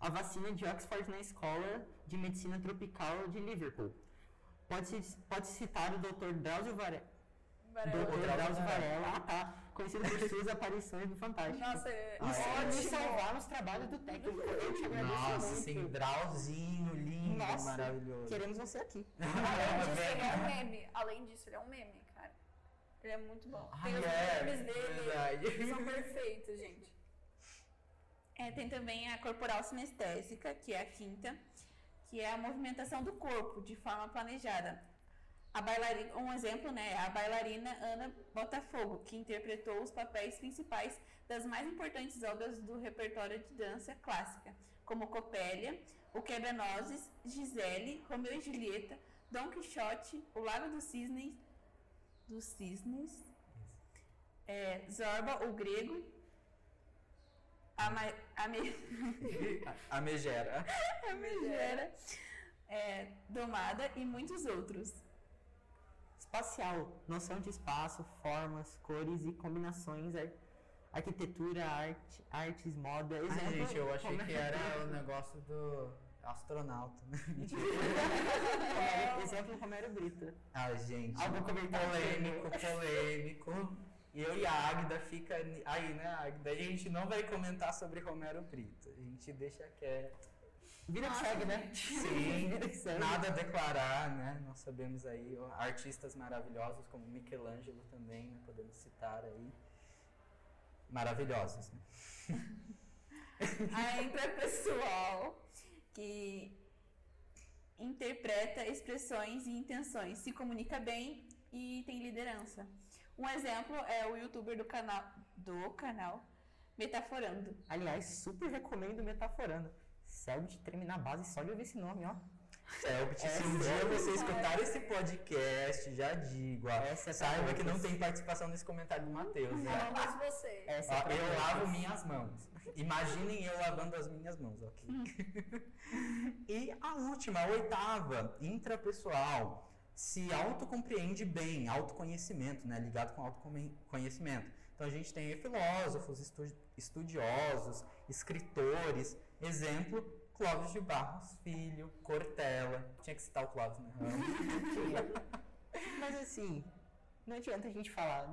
a vacina de Oxford na Escola de Medicina Tropical de Liverpool. Pode-se pode citar o Dr. Drauzio Varela. Varela. Dr. Drauzio Varela. Ah tá. Conhecido por suas aparições do Fantástico. Nossa, é- Ah, Isso é pode me ótimo. salvar nos trabalhos do técnico. Eu te agradeço Nossa, muito. sim, Drauzinho, lindo, Nossa, maravilhoso. Queremos você aqui. Além disso, ele é um meme. Além disso, ele é um meme, cara. Ele é muito bom. Tem Ai, os é, memes dele. verdade. São perfeitos, gente. É, tem também a corporal sinestésica, que é a quinta, que é a movimentação do corpo de forma planejada. A bailarina, um exemplo, né, a bailarina Ana Botafogo, que interpretou os papéis principais das mais importantes obras do repertório de dança clássica, como Copélia, O Quebra-Nozes, Gisele, Romeu e Julieta, Dom Quixote, O Lago dos Cisnes, dos Cisnes, é, Zorba, o Grego, a, Ma, a, Me- A Megera. a Megera, é, Domada e muitos outros. Espacial. Noção de espaço, formas, cores e combinações. ar- Arquitetura, arte, artes, moda. Ai, Exemplo, gente, eu achei que era o negócio do astronauta. né? Mentira. Exemplo, Romero Brito. Ai, gente. Algum comentário? polêmico, polêmico. E eu e a Águida fica aí, né, Águida? A gente não vai comentar sobre Romero Brito. A gente deixa quieto. Vida que segue, né? Sim, Vida que segue. nada a declarar, né? Nós sabemos aí ó, artistas maravilhosos como Michelangelo também, né? Podemos citar aí. Maravilhosos, né? A intrapessoal, que interpreta expressões e intenções, se comunica bem e tem liderança. Um exemplo é o youtuber do canal, do canal Metaforando. Aliás, super recomendo Metaforando. Selbit treme na base só de ouvir esse nome, ó. Selbit, se um dia é você a escutar esse podcast, já digo, ó, Essa é saiba que não tem participação nesse comentário do Matheus. né? Amamos você. Essa Ó, é eu lavo minhas mãos. Imaginem eu lavando as minhas mãos, ok? e a última, a oitava, intrapessoal. Se autocompreende bem, autoconhecimento, né? Ligado com autoconhecimento. Então a gente tem filósofos, estu- estudiosos, escritores. Exemplo, Clóvis de Barros Filho, Cortella. Tinha que citar o Clóvis, né? Mas assim, não adianta a gente falar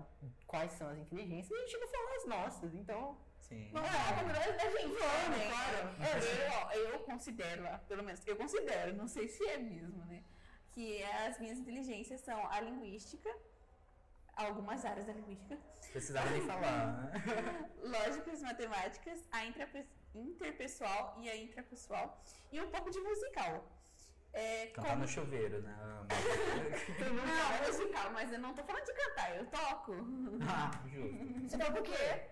quais são as inteligências a gente não falar as nossas. Então, Sim. Não é a da gente, Claro, né? claro. Eu, ó, eu considero, pelo menos, eu considero, não sei se é mesmo, né? Que as minhas inteligências são a linguística, algumas áreas da linguística, Precisava nem falar, né? lógicas, matemáticas, a interpessoal e a intrapessoal, e um pouco de musical. É, Cantar no chuveiro, né? Não, musical, mas eu não tô falando de cantar, eu toco. ah, justo. Você toca o quê?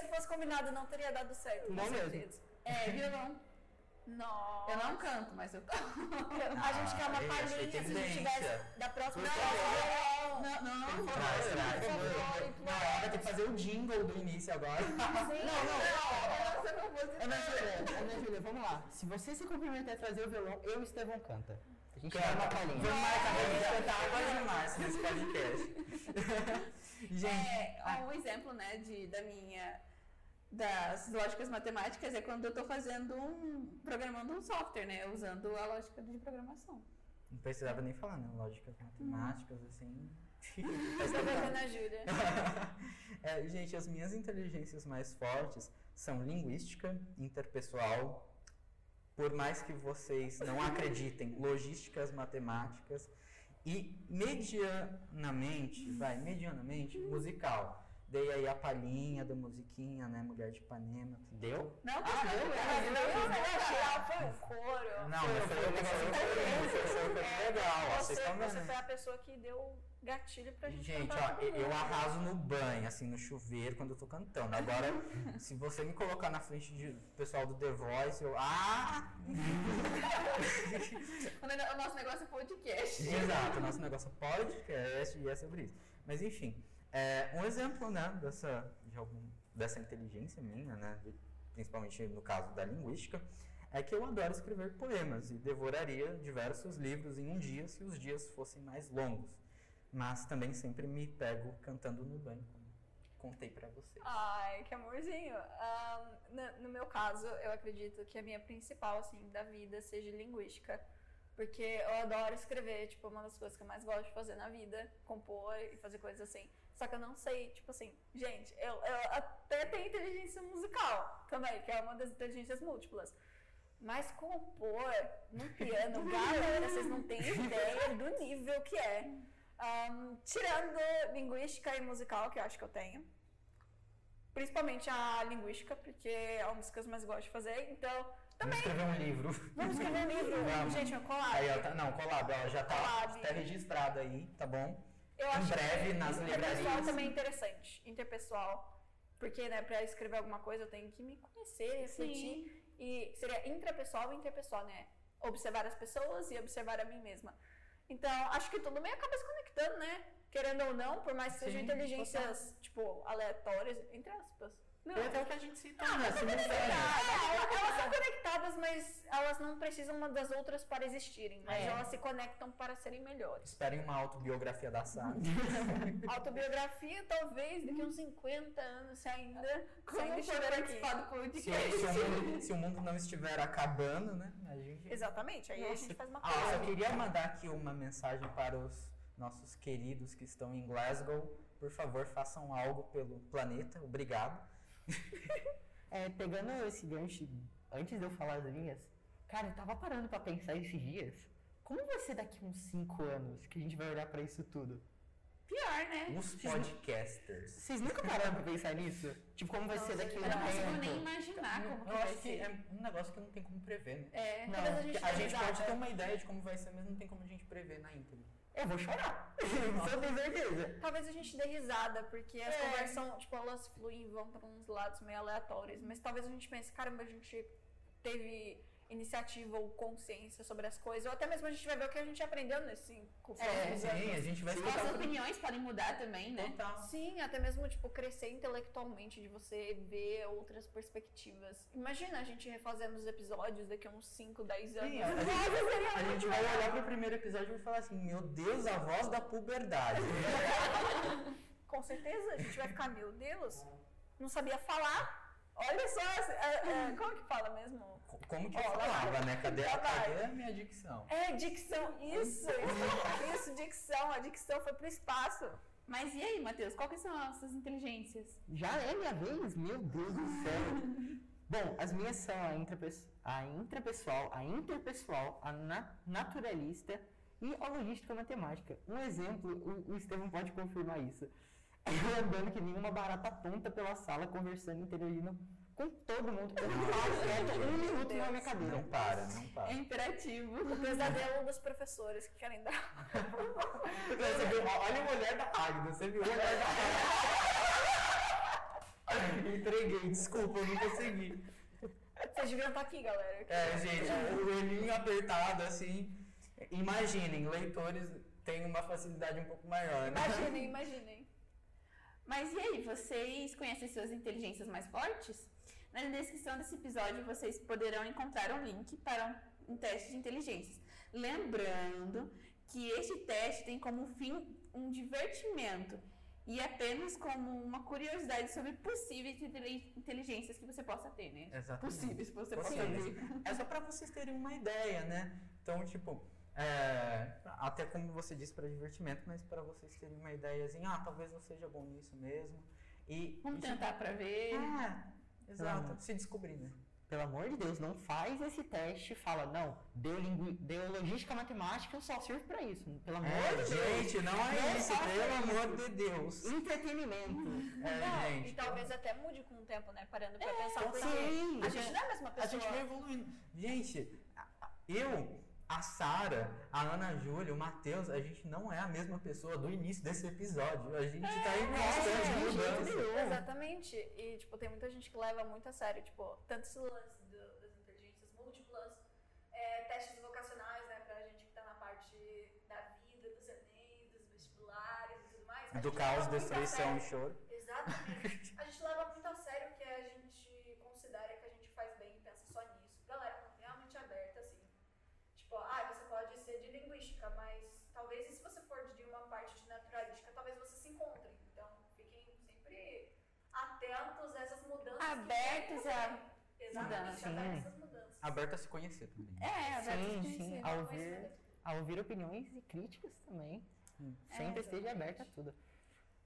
Se fosse combinado, não teria dado certo. com Não mesmo. certeza. É, violão. Nossa. Eu não canto, mas eu toco. A gente quer uma Ah, achei palhinha se a gente tivesse da próxima Não. Não, não, Traz, traz. Folclore, Não, ela vai ter que fazer o jingle do início agora. Sim, Não, não. Não fosse Ana Júlia, Ana Júlia, vamos lá. Se você se comprometer a trazer o violão, eu e o Estevão canta. A gente dá uma palhinha. Vamos marcar pra gente cantar águas de março nesse podcast. gente, É, um exemplo, né, de, da minha das lógicas matemáticas é quando eu tô fazendo um programando um software, né, usando a lógica de programação. não precisava nem falar, né? Lógicas matemáticas, assim. Faz Tô tempo. bebendo a Júlia. É, gente, as minhas inteligências mais fortes são linguística, interpessoal, por mais que vocês não acreditem, logísticas matemáticas e medianamente, vai, medianamente, musical. Dei aí a palhinha da musiquinha, né, Mulher de Ipanema. Deu? Não, Ah, não, eu- é, Eu não, achei foi um coro. Não, mas foi um negócio legal, Você, você foi a pessoa que deu gatilho pra gente Gente, ó, eu arraso no banho, assim, no chuveiro, quando eu tô cantando. Agora, se você me colocar na frente de- do pessoal do The Voice, eu. Ah! O o nosso negócio é podcast. Exato, nosso negócio é podcast e é sobre isso. Mas enfim, é, um exemplo, né, dessa, de algum, dessa inteligência minha, né, de- principalmente no caso da linguística, é que eu adoro escrever poemas e devoraria diversos livros em um dia se os dias fossem mais longos. Mas também sempre me pego cantando no banho, como contei pra vocês. Ai, que amorzinho. Ahn, no, no meu caso, eu acredito que a minha principal, assim, da vida seja linguística. Porque eu adoro escrever, tipo, uma das coisas que eu mais gosto de fazer na vida, compor e fazer coisas assim. Só que eu não sei, tipo assim, gente, eu, eu até tenho inteligência musical também, que é uma das inteligências múltiplas. Mas compor no piano, galera, vocês não têm ideia do nível que é. Ahn, tirando linguística e musical, que eu acho que eu tenho. Principalmente a linguística, porque é uma das coisas que eu mais gosto de fazer. Então, Vamos escrever um livro. vamos escrever um livro. Vamos. Gente, meu collab. Aí, ó, tá, não, collab, ó, já tá, tá registrado aí, tá bom? Eu Em acho breve, que nas interpessoal livrarias. também é interessante. Interpessoal. Porque, né, pra escrever alguma coisa eu tenho que me conhecer, refletir. E seria intrapessoal e interpessoal, né? Observar as pessoas e observar a mim mesma. Então, acho que tudo meio acaba se conectando, né? Querendo ou não, por mais que sejam Sim, inteligências, tipo, aleatórias, entre aspas. Não, Foi até o que a gente citou, Ah, mas são Simultâneo. conectadas. Elas, elas são conectadas, mas elas não precisam uma das outras para existirem. Mas É. elas se conectam para serem melhores. Esperem uma autobiografia da Sara. Autobiografia, talvez, daqui a uns 50 anos, se ainda, se Como ainda poder estiver aqui. participar do se, se o mundo, se o mundo não estiver acabando, né? A gente. Exatamente, aí a Nossa. gente faz uma Ah, eu só coisa. queria mandar aqui uma mensagem para os nossos queridos que estão em Glasgow. Por favor, façam algo pelo planeta. Obrigado. É, pegando esse gancho, antes de eu falar as minhas, cara, eu tava parando pra pensar esses dias. Como vai ser daqui uns 5 anos que a gente vai olhar pra isso tudo? Pior, né? Os podcasters. Vocês nunca pararam pra pensar nisso? Tipo, como vai ser daqui Eu um não consigo nem imaginar como que Eu vai acho que ser. é um negócio que não tem como prever, né? É. Não, a gente, A gente pode ter uma ideia de como vai ser, mas não tem como a gente prever na íntegra. Eu vou chorar. Isso eu tenho certeza. Talvez a gente dê risada, porque as É. conversas são, tipo, elas fluem e vão pra uns lados meio aleatórios. Mas talvez a gente pense, caramba, a gente teve iniciativa ou consciência sobre as coisas. Ou até mesmo a gente vai ver o que a gente aprendeu nesse os É, próximos Sim, anos. a gente vai As escutar o opiniões podem mudar também, né? Total. Sim, até mesmo, tipo, crescer intelectualmente, de você ver outras perspectivas. Imagina a gente refazendo os episódios daqui a uns 5, 10 anos. Sim, a gente, a gente vai olhar pro primeiro episódio e vai falar assim, meu Deus, a voz da puberdade. Com certeza, a gente vai ficar, meu Deus, não sabia falar. Olha só, é, é, como que fala mesmo? Co- Como que lá falava, né? Cadê, cadê a minha dicção? É, dicção, isso, isso, isso, dicção, a dicção foi pro espaço. Mas e aí, Matheus, qual que são as suas inteligências? Já é minha vez? Meu Deus do céu. Bom, as minhas são a, intrapes- a intrapessoal, a interpessoal, a na- naturalista e a logística matemática. Um exemplo, o, o Estevam pode confirmar isso. Eu andando que nem uma barata tonta pela sala, conversando, interagindo com todo mundo. Eu não paro quieto um minuto na minha cadeira. Não para, não para. É imperativo. O pesadelo dos professores que querem dar. Você viu, olha o olhar da Agda, você viu o olhar da Agda. Entreguei, desculpa, eu não consegui. Vocês deviam estar aqui, galera. É, gente, o olhinho apertado, assim. Imaginem, leitores tem uma facilidade um pouco maior, né? Imaginem, imaginem. Mas e aí, vocês conhecem suas inteligências mais fortes? Na descrição desse episódio vocês poderão encontrar um link para um, um teste de inteligências. Lembrando que este teste tem como fim um divertimento e apenas como uma curiosidade sobre possíveis inteligências que você possa ter, né? Exatamente. Possíveis que você Possíveis. possa ter. É só pra vocês terem uma ideia, né? Então, tipo, é, até como você disse, para divertimento, mas para vocês terem uma ideiazinha, ah, talvez eu seja bom nisso mesmo. E Vamos e, tentar pra ver. É, exato. Se descobrir, né? Pelo amor de Deus, não faz esse teste e fala, não, deu, lingu... deu logística matemática, eu só sirvo pra isso. Pelo amor É, de Deus. gente, não é Não isso, pelo isso. amor de Deus. Entretenimento. É, Não, gente. e talvez até mude com o tempo, né? Parando pra pensar um Sim. A a gente gente- não é a mesma A pessoa. gente vai evoluindo. Gente, a- a- eu, a Sara, a Ana Júlia, o Matheus, a gente não é a mesma pessoa do início desse episódio. A gente tá em constante é, mudança. Exatamente. E, tipo, tem muita gente que leva muito a sério, tipo, tanto esse lance do- das inteligências múltiplas, é, testes vocacionais, né, pra gente que tá na parte da vida, dos Enem, dos vestibulares e tudo mais. A Do gente caos, destruição e choro. Exatamente. A gente leva muito a sério o que a gente considera que a gente faz bem e pensa só nisso. Galera, realmente aberta, assim. Tipo, ah, você pode ser de linguística, mas talvez e se você for de uma parte de naturalística, talvez você se encontrem. Então, fiquem sempre atentos a essas mudanças. Abertos a. Exatamente, mudança. abertos a Sim. essas mudanças. Aberto a se conhecer também. É, aberto Sim, a sim, conhecer. a Não ouvir, a ouvir opiniões e críticas também. Hum. Sempre É, esteja aberta a tudo.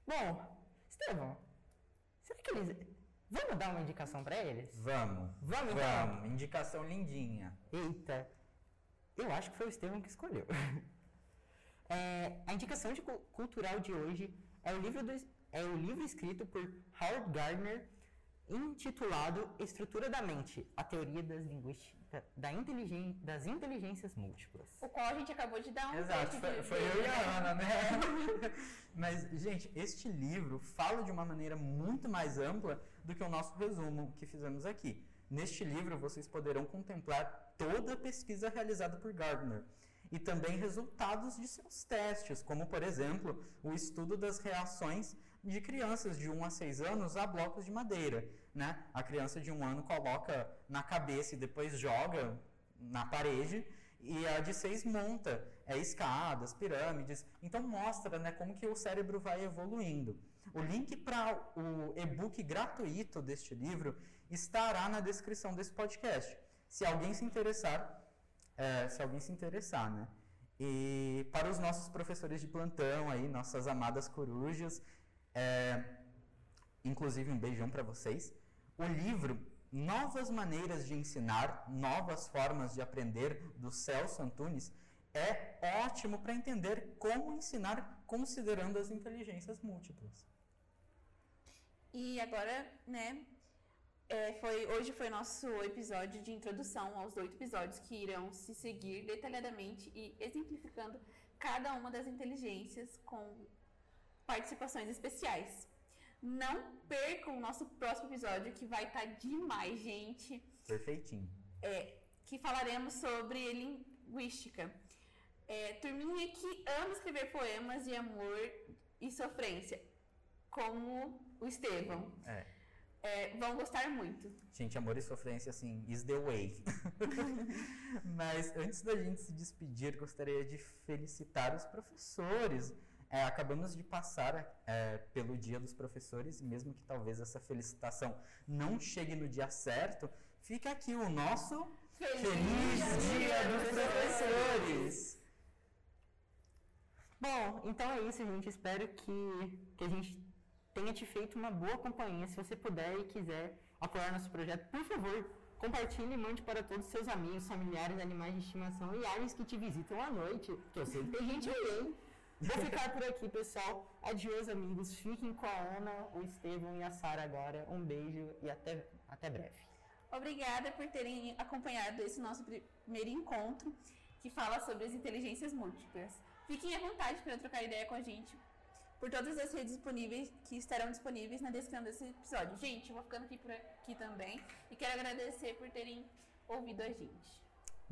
Bom, Estevão, será que eles... Vamos dar uma indicação pra eles? Vamos. Vamos, então? Vamos. Indicação lindinha. Eita, eu acho que foi o Estevão que escolheu. É, a indicação de cu- cultural de hoje é o livro, do, é o livro escrito por Howard Gardner, intitulado Estrutura da Mente, a teoria das, linguística, da inteligen, das inteligências múltiplas. O qual a gente acabou de dar um Exato, foi, de- foi eu e a Ana, né? Mas, gente, este livro fala de uma maneira muito mais ampla do que o nosso resumo que fizemos aqui. Neste livro, vocês poderão contemplar toda a pesquisa realizada por Gardner e também resultados de seus testes, como, por exemplo, o estudo das reações de crianças de 1 a 6 anos a blocos de madeira. Né? A criança de um ano coloca na cabeça e depois joga na parede e a de 6 monta é, escadas, pirâmides. Então mostra né, como que o cérebro vai evoluindo. O link para o e-book gratuito deste livro estará na descrição desse podcast. Se alguém se interessar, é, se alguém se interessar, né? E para os nossos professores de plantão aí, nossas amadas corujas, é, inclusive um beijão para vocês. O livro Novas Maneiras de Ensinar, Novas Formas de Aprender, do Celso Antunes, é ótimo para entender como ensinar considerando as inteligências múltiplas. E agora, né, é, foi, hoje foi nosso episódio de introdução aos oito episódios que irão se seguir detalhadamente e exemplificando cada uma das inteligências com participações especiais. Não percam o nosso próximo episódio que vai estar demais, gente. Perfeitinho. que falaremos sobre linguística. É, turminha que ama escrever poemas de amor e sofrência, como o Estevão. É. É, vão gostar muito. Gente, amor e sofrência, assim, is the way. Mas antes da gente se despedir, gostaria de felicitar os professores. É, acabamos de passar é, pelo Dia dos Professores, e mesmo que talvez essa felicitação não chegue no dia certo, fica aqui o nosso Feliz Dia dos Professores! Bom, então é isso, gente. Espero que, que a gente tenha te feito uma boa companhia. Se você puder e quiser apoiar nosso projeto, por favor, compartilhe e mande para todos os seus amigos, familiares, animais de estimação e aves que te visitam à noite. Que eu sei que tem gente aí, hein? Vou ficar por aqui, pessoal. Adiós, amigos. Fiquem com a Ana, o Estevão e a Sara agora. Um beijo e até, até breve. Obrigada por terem acompanhado esse nosso primeiro encontro que fala sobre as inteligências múltiplas. Fiquem à vontade para trocar ideia com a gente por todas as redes disponíveis que estarão disponíveis na descrição desse episódio. Gente, eu vou ficando aqui por aqui também e quero agradecer por terem ouvido a gente.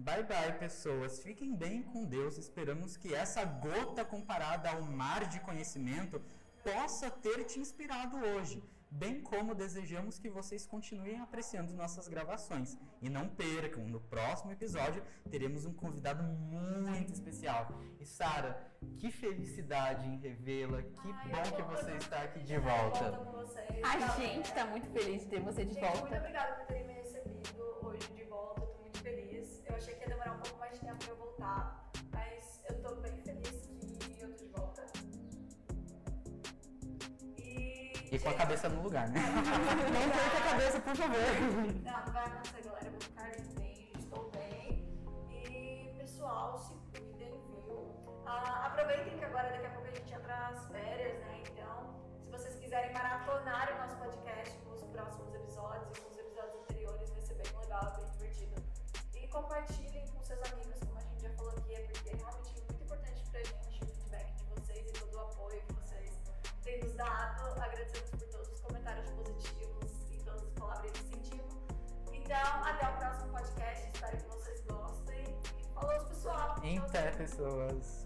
Bye bye, pessoas. Fiquem bem com Deus. Esperamos que essa gota comparada ao mar de conhecimento possa ter te inspirado hoje, bem como desejamos que vocês continuem apreciando nossas gravações. E não percam, no próximo episódio teremos um convidado muito especial. E Sara, que felicidade em revê-la. Que Ai, bom que você está aqui muito de volta. com vocês. A Tá? gente tá muito feliz de ter você de Gente, muito volta. obrigada por terem me recebido hoje de volta. Tô muito feliz. Eu achei que ia demorar um pouco mais de tempo pra eu voltar, mas eu tô bem feliz que eu tô de volta. E. E com a cabeça no lugar, né? Não perca a cabeça, por favor. Não, não vai acontecer, galera. Eu vou ficar bem, estou bem. E, pessoal, se cuidem, viu? Ah, aproveitem que agora, daqui a pouco, a gente entra nas férias, né? Então, se vocês quiserem maratonar o nosso podcast com os próximos episódios compartilhem com seus amigos, como a gente já falou aqui, é porque é realmente muito importante pra gente o feedback de vocês e todo o apoio que vocês têm nos dado. Agradecemos por todos os comentários positivos e todas as palavras de incentivo. Então, até o próximo podcast. Espero que vocês gostem. E falou, pessoal. Pé, pessoas.